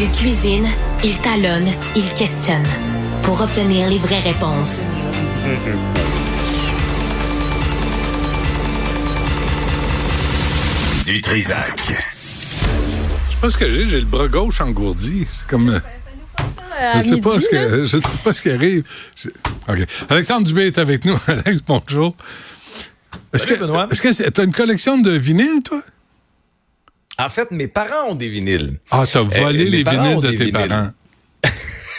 Il cuisine, il talonne, il questionne pour obtenir les vraies réponses. Du Trisac. Je sais pas ce que j'ai, j'ai le bras gauche engourdi. C'est comme. euh, Je sais pas ce que je sais pas ce qui arrive. Je- OK. Alexandre Dubé est avec nous. Alex, bonjour. Est-ce Salut, que Benoît. est-ce que c'est- t'as une collection de vinyles, toi? En fait, mes parents ont des vinyles. Ah, t'as volé mes les vinyles de tes vinyles. parents.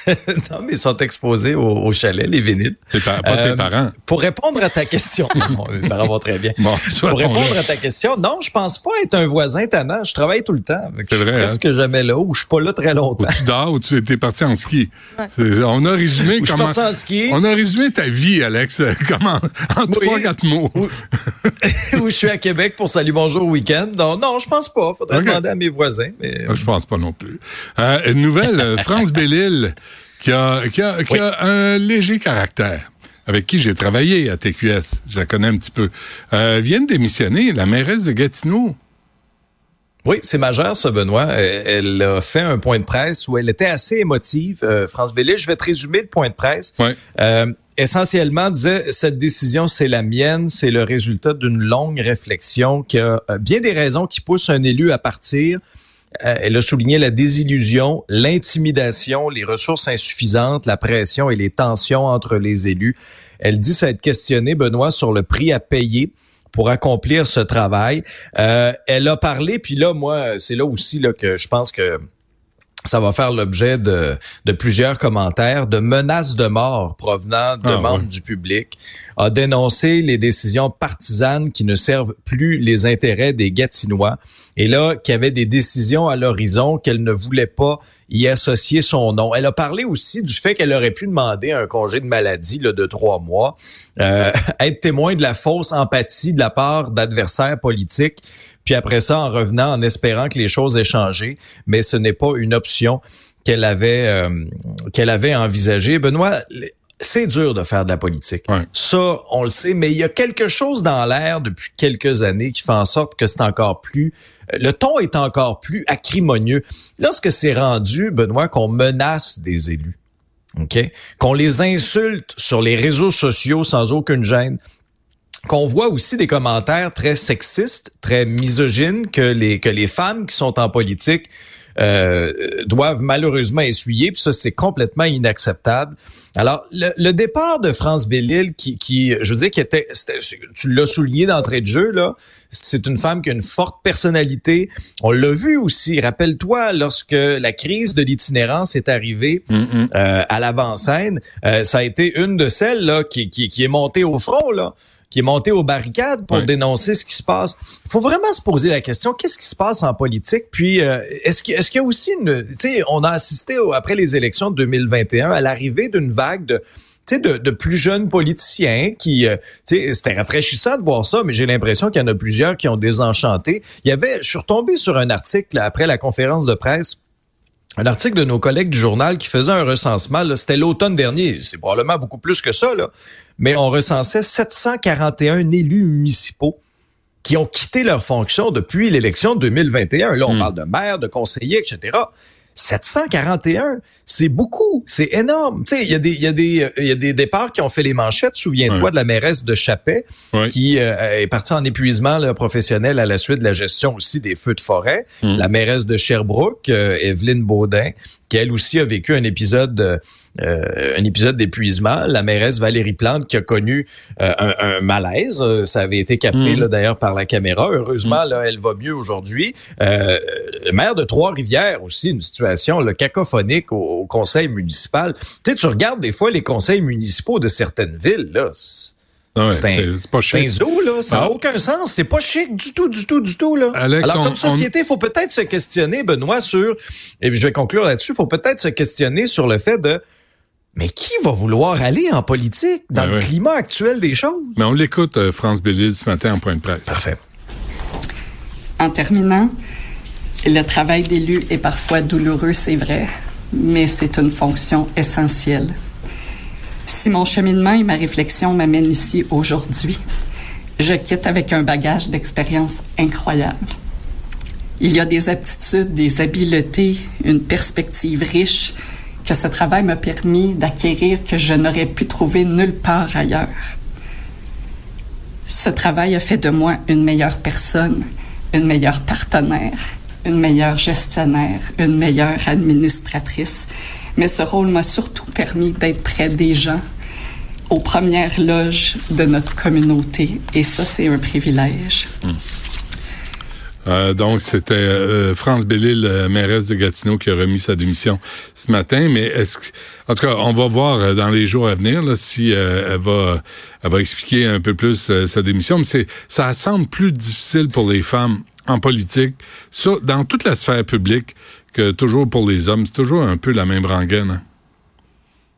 non, mais ils sont exposés au, au chalet, les vinyles. Tes pa- pas tes Euh, parents. Pour répondre à ta question, non, mes parents vont très bien. Bon, pour répondre à ta question, non, je pense pas être un voisin tannant. Je travaille tout le temps. C'est je suis vrai, hein? presque jamais là ou je suis pas là très Ou longtemps. tu dors ou tu étais parti en ski. C'est- On a résumé Ou je suis comment. parti en ski. On a résumé ta vie, Alex. Comment en Oui. trois, quatre mots. Ou, ou je suis à Québec pour Salut Bonjour Week-end. Non, non, je pense pas. Faudrait demander à mes voisins. Mais... Ah, Je pense pas non plus. Euh, une nouvelle, euh, France Bellil, qui a, qui, a, qui Oui. a un léger caractère, avec qui j'ai travaillé à TQS, je la connais un petit peu, euh, vient de démissionner, la mairesse de Gatineau. Oui, c'est majeur, ça, Benoît. Euh, Elle a fait un point de presse où elle était assez émotive. Euh, France Bellil, je vais te résumer le point de presse. Ouais. Euh, essentiellement, disait cette décision, c'est la mienne, c'est le résultat d'une longue réflexion qui a euh, bien des raisons qui poussent un élu à partir. Euh, elle a souligné la désillusion, l'intimidation, les ressources insuffisantes, la pression et les tensions entre les élus. Elle dit s'être questionnée, Benoît, sur le prix à payer pour accomplir ce travail. Euh, elle a parlé, puis là, moi, c'est là aussi là, que je pense que ça va faire l'objet de, de plusieurs commentaires, de menaces de mort provenant de Ah, membres du public, a dénoncé les décisions partisanes qui ne servent plus les intérêts des Gatinois, et là, qu'il y avait des décisions à l'horizon qu'elle ne voulait pas y associer son nom. Elle a parlé aussi du fait qu'elle aurait pu demander un congé de maladie là, de trois mois, euh, être témoin de la fausse empathie de la part d'adversaires politiques, puis après ça, en revenant, en espérant que les choses aient changé, mais ce n'est pas une option qu'elle avait euh, qu'elle avait envisagée. Benoît, c'est dur de faire de la politique. Ouais. Ça, on le sait, mais il y a quelque chose dans l'air depuis quelques années qui fait en sorte que c'est encore plus, le ton est encore plus acrimonieux. Lorsque c'est rendu, Benoît, qu'on menace des élus, ok, qu'on les insulte sur les réseaux sociaux sans aucune gêne, qu'on voit aussi des commentaires très sexistes, très misogynes que les que les femmes qui sont en politique euh, doivent malheureusement essuyer. Puis ça, c'est complètement inacceptable. Alors, le, le départ de France Bellil, qui, qui, je veux dire, qui était, tu l'as souligné d'entrée de jeu là, c'est une femme qui a une forte personnalité. On l'a vu aussi. Rappelle-toi lorsque la crise de l'itinérance est arrivée euh, à l'avant-scène, euh, ça a été une de celles là qui, qui, qui est montée au front là qui est montée aux barricades pour dénoncer ce qui se passe. Il faut vraiment se poser la question qu'est-ce qui se passe en politique? Puis euh, est-ce qu'il y a aussi une tu sais on a assisté au- après les élections de 2021 à l'arrivée d'une vague de de, de plus jeunes politiciens qui, euh, c'était rafraîchissant de voir ça, mais j'ai l'impression qu'il y en a plusieurs qui ont désenchanté. Il y avait, je suis retombé sur un article après la conférence de presse un article de nos collègues du journal qui faisait un recensement. C'était l'automne dernier. C'est probablement beaucoup plus que ça, là. Mais on recensait 741 élus municipaux qui ont quitté leur fonction depuis l'élection de 2021. Là, on parle de maires, de conseillers, etc. 741, c'est beaucoup, c'est énorme. Tu sais, il y a des, il y a des, il y a des départs qui ont fait les manchettes. Souviens-toi de la mairesse de Ouais. qui euh, est partie en épuisement là, professionnel à la suite de la gestion aussi des feux de forêt. Mm. La mairesse de Sherbrooke, euh, Evelyne Baudin, qui elle aussi a vécu un épisode, de- euh, un épisode d'épuisement. La mairesse Valérie Plante, qui a connu euh, un, un malaise. Ça avait été capté Mm. là d'ailleurs par la caméra. Heureusement, là, elle va mieux aujourd'hui. Euh, maire de Trois-Rivières aussi, une situation là, cacophonique au, au conseil municipal. Tu sais, tu regardes des fois les conseils municipaux de certaines villes, là. c'est- Ah ouais, c'est un- pas zoo, là. Ça n'a Ah. aucun sens. C'est pas chic du tout, du tout, du tout, là. Alex, Alors, on- comme société, il faut peut-être se questionner, Benoît, sur, et puis je vais conclure là-dessus, il faut peut-être se questionner sur le fait de, mais qui va vouloir aller en politique dans Ben le ouais. climat actuel des choses? Mais on l'écoute, euh, France Bellil, ce matin en point de presse. Parfait. En terminant, le travail d'élu est parfois douloureux, c'est vrai, mais c'est une fonction essentielle. Si mon cheminement et ma réflexion m'amènent ici aujourd'hui, je quitte avec un bagage d'expérience incroyable. Il y a des aptitudes, des habiletés, une perspective riche que ce travail m'a permis d'acquérir que je n'aurais pu trouver nulle part ailleurs. Ce travail a fait de moi une meilleure personne, une meilleure partenaire, une meilleure gestionnaire, une meilleure administratrice. Mais ce rôle m'a surtout permis d'être près des gens, aux premières loges de notre communauté. Et ça, c'est un privilège. Hmm. Euh, donc, c'était euh, France Bellil, euh, mairesse de Gatineau, qui a remis sa démission ce matin. Mais est-ce que, en tout cas, on va voir euh, dans les jours à venir si elle va, elle va expliquer un peu plus sa démission. Mais ça semble plus difficile pour les femmes en politique, ça, dans toute la sphère publique, que toujours pour les hommes. C'est toujours un peu la même rengaine. Hein.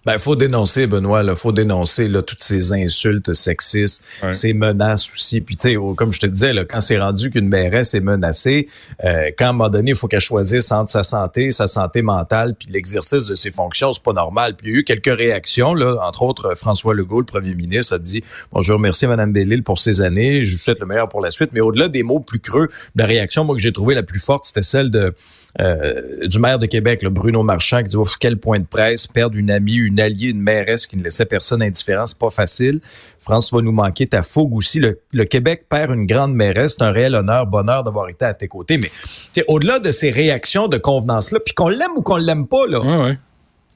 Ben, faut dénoncer, Benoît, là. Faut dénoncer, là, toutes ces insultes sexistes, ces menaces aussi. Puis, tu sais, comme je te disais, là, quand c'est rendu qu'une mairesse est menacée, euh, quand à un moment donné, il faut qu'elle choisisse entre sa santé, sa santé mentale, puis l'exercice de ses fonctions, c'est pas normal. Puis, il y a eu quelques réactions, là. Entre autres, François Legault, le premier ministre, a dit, bon, je remercie Mme Bellil pour ces années. Je vous souhaite le meilleur pour la suite. Mais au-delà des mots plus creux, la réaction, moi, que j'ai trouvé la plus forte, c'était celle de, euh, du maire de Québec, le Bruno Marchand, qui dit, oh, quel point de presse, perdre une amie, une alliée, une mairesse qui ne laissait personne indifférent, c'est pas facile. France va nous manquer ta fougue aussi. Le, Québec perd une grande mairesse. C'est un réel honneur, bonheur d'avoir été à tes côtés. Mais au-delà de ces réactions de convenance-là, puis qu'on l'aime ou qu'on l'aime pas, là,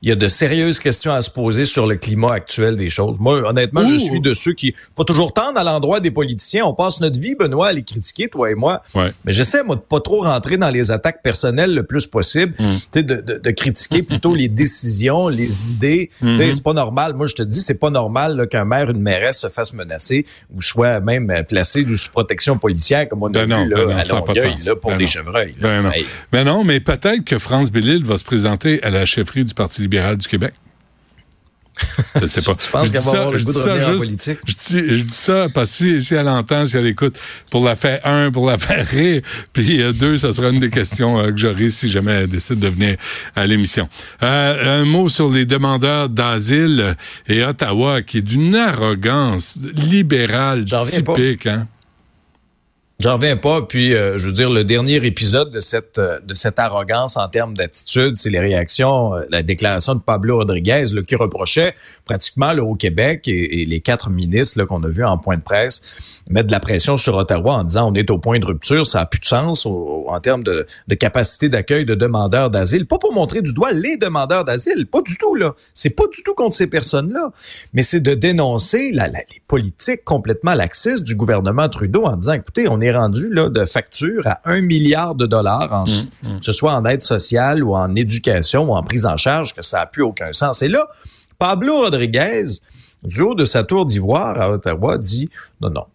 il y a de sérieuses questions à se poser sur le climat actuel des choses. Moi, honnêtement, je suis de ceux qui pas toujours tendre à l'endroit des politiciens. On passe notre vie, Benoît, à les critiquer, toi et moi. Mais j'essaie, moi, de pas trop rentrer dans les attaques personnelles le plus possible. Mm. De, de, de, critiquer plutôt les décisions, les idées. Mm-hmm. C'est pas normal. Moi, je te dis, c'est pas normal qu'un maire, une mairesse se fasse menacer ou soit même placé sous protection policière, comme on a ben vu là, ben à Longueuil, là, pour ben des chevreuils. Ben non. Ben non, mais peut-être que France Bellil va se présenter à la chefferie du Parti libéral du Québec? Je sais pas. Tu penses qu'elle va avoir le goût de en politique? Je dis, je dis, ça parce que si, si elle entend, si elle écoute, pour la faire un, pour la faire rire, puis euh, deux, ça sera une des questions euh, que j'aurai si jamais elle décide de venir à l'émission. Euh, un mot sur les demandeurs d'asile et Ottawa, qui est d'une arrogance libérale typique. Hein? J'en reviens pas. Puis, euh, je veux dire, le dernier épisode de cette euh, de cette arrogance en termes d'attitude, c'est les réactions, euh, la déclaration de Pablo Rodriguez là, qui reprochait pratiquement là, au Québec et, les quatre ministres qu'on a vus en point de presse mettre de la pression sur Ottawa en disant on est au point de rupture, ça a plus de sens en termes de, de capacité d'accueil de demandeurs d'asile. Pas pour montrer du doigt les demandeurs d'asile, pas du tout là. C'est pas du tout contre ces personnes-là, mais c'est de dénoncer la, les politiques complètement laxistes du gouvernement Trudeau en disant écoutez, on est rendu là de factures à un milliard de dollars, en, mmh, mmh. que ce soit en aide sociale ou en éducation ou en prise en charge, que ça a plus aucun sens. Et là, Pablo Rodriguez, du haut de sa tour d'ivoire à Ottawa, dit non, non,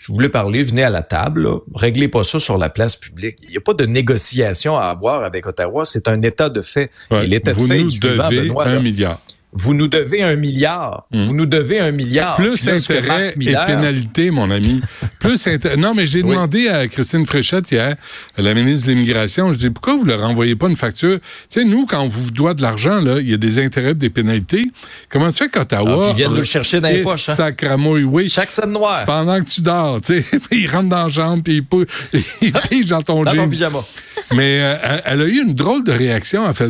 si vous voulez parler, venez à la table. Là. Réglez pas ça sur la place publique. Il n'y a pas de négociation à avoir avec Ottawa. C'est un état de fait. Et l'état de fait devez un milliard vous nous devez un milliard. Hmm. Vous nous devez un milliard. Plus intérêt et pénalité, mon ami. Plus Non, mais j'ai demandé à Christine Fréchette hier, la ministre de l'Immigration, je dis pourquoi vous leur envoyez pas une facture? Tu sais, nous, quand on vous doit de l'argent, là, il y a des intérêts des pénalités. Comment tu fais qu'Ottawa. Ah, ils viennent nous le chercher dans les poches. Hein? Sacramouille, oui. Chaque scène noire. Pendant que tu dors, tu sais. ils rentrent dans la chambre, puis ils, pigent dans ton dans Ton pyjama. Mais euh, elle a eu une drôle de réaction. Elle fait,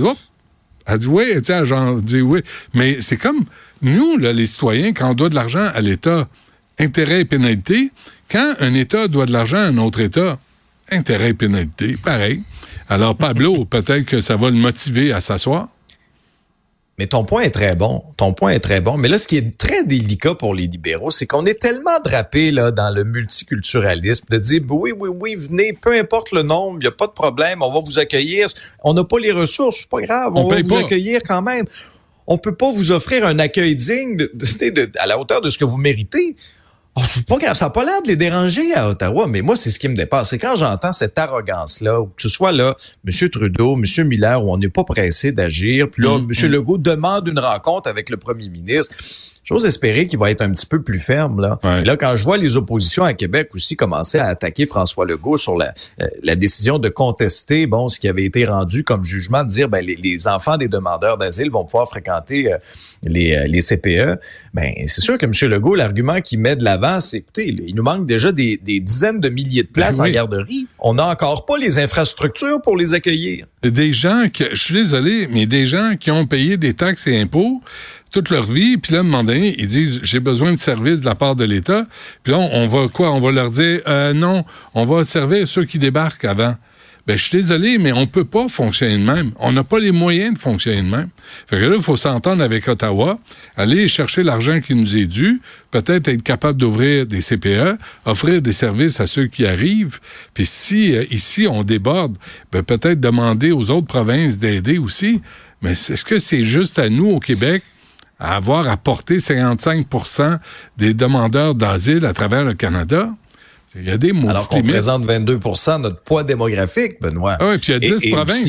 elle dit oui, tu sais, genre, oui. Mais c'est comme nous, les citoyens, quand on doit de l'argent à l'État, intérêt et pénalité, quand un État doit de l'argent à un autre État, intérêt et pénalité, pareil. Alors, Pablo, peut-être que ça va le motiver à s'asseoir. Mais ton point est très bon. Ton point est très bon. Mais là, ce qui est très délicat pour les libéraux, c'est qu'on est tellement drapé là dans le multiculturalisme de dire oui, oui, oui, venez, peu importe le nombre, il n'y a pas de problème, on va vous accueillir. On n'a pas les ressources, c'est pas grave, on, va vous accueillir quand même. On peut pas vous offrir un accueil digne de, à la hauteur de ce que vous méritez. Oh, pas grave, ça n'a pas l'air de les déranger à Ottawa, mais moi, c'est ce qui me dépasse. C'est quand j'entends cette arrogance-là, que ce soit là, M. Trudeau, M. Miller, où on n'est pas pressé d'agir, puis là, mmh, M. Legault demande une rencontre avec le premier ministre. J'ose espérer qu'il va être un petit peu plus ferme. Là. là, quand je vois les oppositions à Québec aussi commencer à attaquer François Legault sur la, euh, la décision de contester bon ce qui avait été rendu comme jugement, de dire ben les, les enfants des demandeurs d'asile vont pouvoir fréquenter euh, les, euh, les CPE, ben c'est sûr que M. Legault, l'argument qu'il met de l'avant c'est, écoutez, il nous manque déjà des, dizaines de milliers de places ben en garderie. On n'a encore pas les infrastructures pour les accueillir. Des gens qui, je suis désolé, mais des gens qui ont payé des taxes et impôts toute leur vie, puis là, à un moment donné, ils disent j'ai besoin de services de la part de l'État. Puis là, on, va quoi? On va leur dire euh, non, on va servir ceux qui débarquent avant. Ben, je suis désolé, mais on peut pas fonctionner de même. On n'a pas les moyens de fonctionner de même. Fait que là, il faut s'entendre avec Ottawa, aller chercher l'argent qui nous est dû, peut-être être capable d'ouvrir des CPE, offrir des services à ceux qui arrivent. Puis si euh, ici on déborde, ben, peut-être demander aux autres provinces d'aider aussi. Mais est-ce que c'est juste à nous au Québec à avoir apporté 55 des demandeurs d'asile à travers le Canada? Il y a des mots Alors qu'on présente 22 de notre poids démographique, Benoît. Ah oui, puis il y a 10 provinces.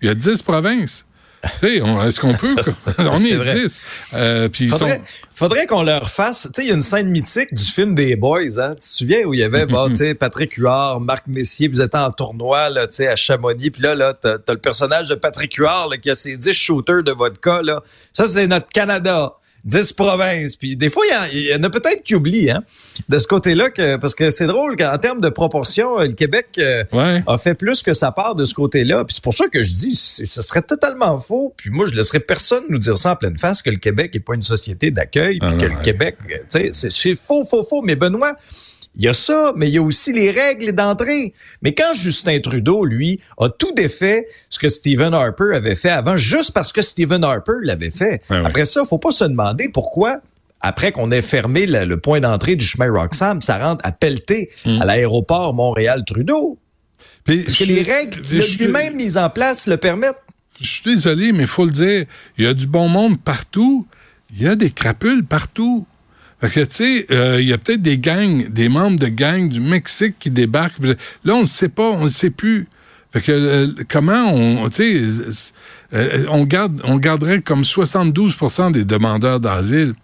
Il y a 10 provinces. est-ce qu'on peut? on est, est 10. Euh, puis faudrait, faudrait qu'on leur fasse. Tu sais, il y a une scène mythique du film des Boys, hein? Tu te souviens où il y avait, bon, tu sais, Patrick Huard, Marc Messier, vous étiez en tournoi, là, tu sais, à Chamonix. Puis là, là, t'as as le personnage de Patrick Huard, là, qui a ses 10 shooters de vodka, là. Ça, c'est notre Canada. 10 provinces. Puis des fois, il y, en a, peut-être qui oublient hein, de ce côté-là, que, parce que c'est drôle qu'en termes de proportion, le Québec euh, a fait plus que sa part de ce côté-là. Puis c'est pour ça que je dis, ce serait totalement faux. Puis moi, je laisserais personne nous dire ça en pleine face, que le Québec n'est pas une société d'accueil, puis ah que le Québec, tu sais, c'est faux, faux, faux. Mais Benoît, il y a ça, mais il y a aussi les règles d'entrée. Mais quand Justin Trudeau, lui, a tout défait ce que Stephen Harper avait fait avant, juste parce que Stephen Harper l'avait fait. Après ça, faut pas se demander pourquoi après qu'on ait fermé le, point d'entrée du chemin Roxham, ça rentre à pelleter hmm. à l'aéroport Montréal-Trudeau. Parce que les règles lui-même mises en place le permettent? Je suis désolé, mais il faut le dire, il y a du bon monde partout. Il y a des crapules partout. Fait que, tu sais, euh, il y a peut-être des gangs, des membres de gangs du Mexique qui débarquent. Là, on ne sait pas, on ne sait plus. Fait que, euh, comment on, tu sais, euh, on, garde, on garderait comme 72% des demandeurs d'asile.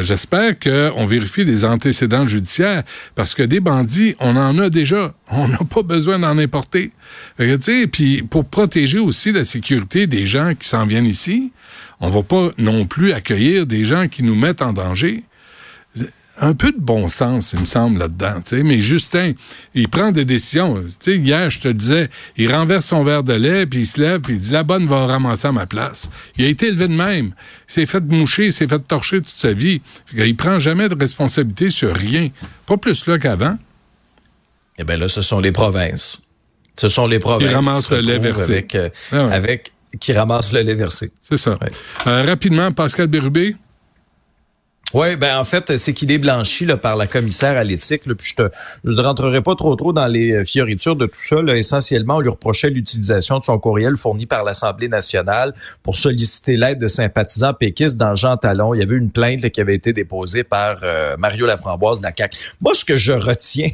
J'espère qu'on vérifie les antécédents judiciaires parce que des bandits, on en a déjà. On n'a pas besoin d'en importer. Puis pour protéger aussi la sécurité des gens qui s'en viennent ici, on va pas non plus accueillir des gens qui nous mettent en danger un peu de bon sens, il me semble, là-dedans. Mais Justin, il prend des décisions. hier, je te disais, il renverse son verre de lait, puis il se lève, puis il dit, la bonne va ramasser à ma place. Il a été élevé de même. Il s'est fait moucher, il s'est fait torcher toute sa vie. Il prend jamais de responsabilité sur rien. Pas plus là qu'avant. Eh bien là, ce sont les provinces. Ce sont les provinces qui ramassent le lait versé. Avec, euh, ah qui ramassent le lait versé. C'est ça. Euh, rapidement, Pascal Bérubé. Oui, ben en fait, c'est qu'il est blanchi là, par la commissaire à l'éthique. Puis je ne rentrerai pas trop trop dans les euh, fioritures de tout ça. Là. Essentiellement, on lui reprochait l'utilisation de son courriel fourni par l'Assemblée nationale pour solliciter l'aide de sympathisants péquistes dans Jean Talon. Il y avait une plainte qui avait été déposée par euh, Mario Laframboise de la. Moi, ce que je retiens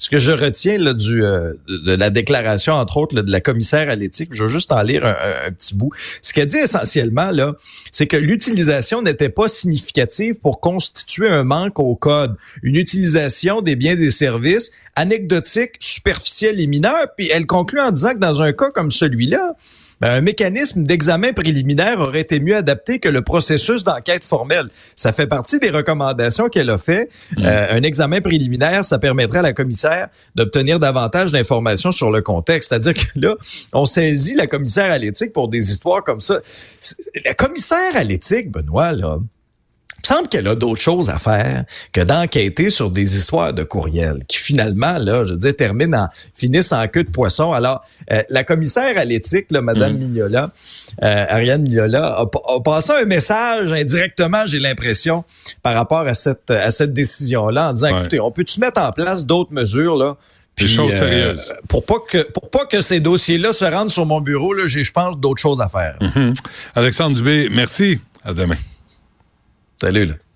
ce que je retiens là, du, euh, de la déclaration, entre autres, de la commissaire à l'éthique, je vais juste en lire un, petit bout. Ce qu'elle dit essentiellement, là, c'est que l'utilisation n'était pas significative pour constituer un manque au code. Une utilisation des biens et des services anecdotique, superficielle et mineure. Puis elle conclut en disant que dans un cas comme celui-là, ben, un mécanisme d'examen préliminaire aurait été mieux adapté que le processus d'enquête formelle. Ça fait partie des recommandations qu'elle a fait. Mm. Euh, un examen préliminaire, ça permettrait à la commissaire d'obtenir davantage d'informations sur le contexte. C'est-à-dire que là, on saisit la commissaire à l'éthique pour des histoires comme ça. La commissaire à l'éthique, Benoît, là, il me semble qu'elle a d'autres choses à faire que d'enquêter sur des histoires de courriels qui finalement, là, je veux dire, terminent en, finissent en queue de poisson. Alors, euh, la commissaire à l'éthique, Madame mm. Mignola, euh, Ariane Mignola, a, passé un message indirectement, j'ai l'impression, par rapport à cette, à cette décision-là, en disant, écoutez, on peut-tu mettre en place d'autres mesures, là? Puis, des choses euh, sérieuses. pour pas que pour pas que ces dossiers-là se rendent sur mon bureau, j'ai, je pense, d'autres choses à faire. Mm-hmm. Alexandre Dubé, merci. À demain. Salut. Là.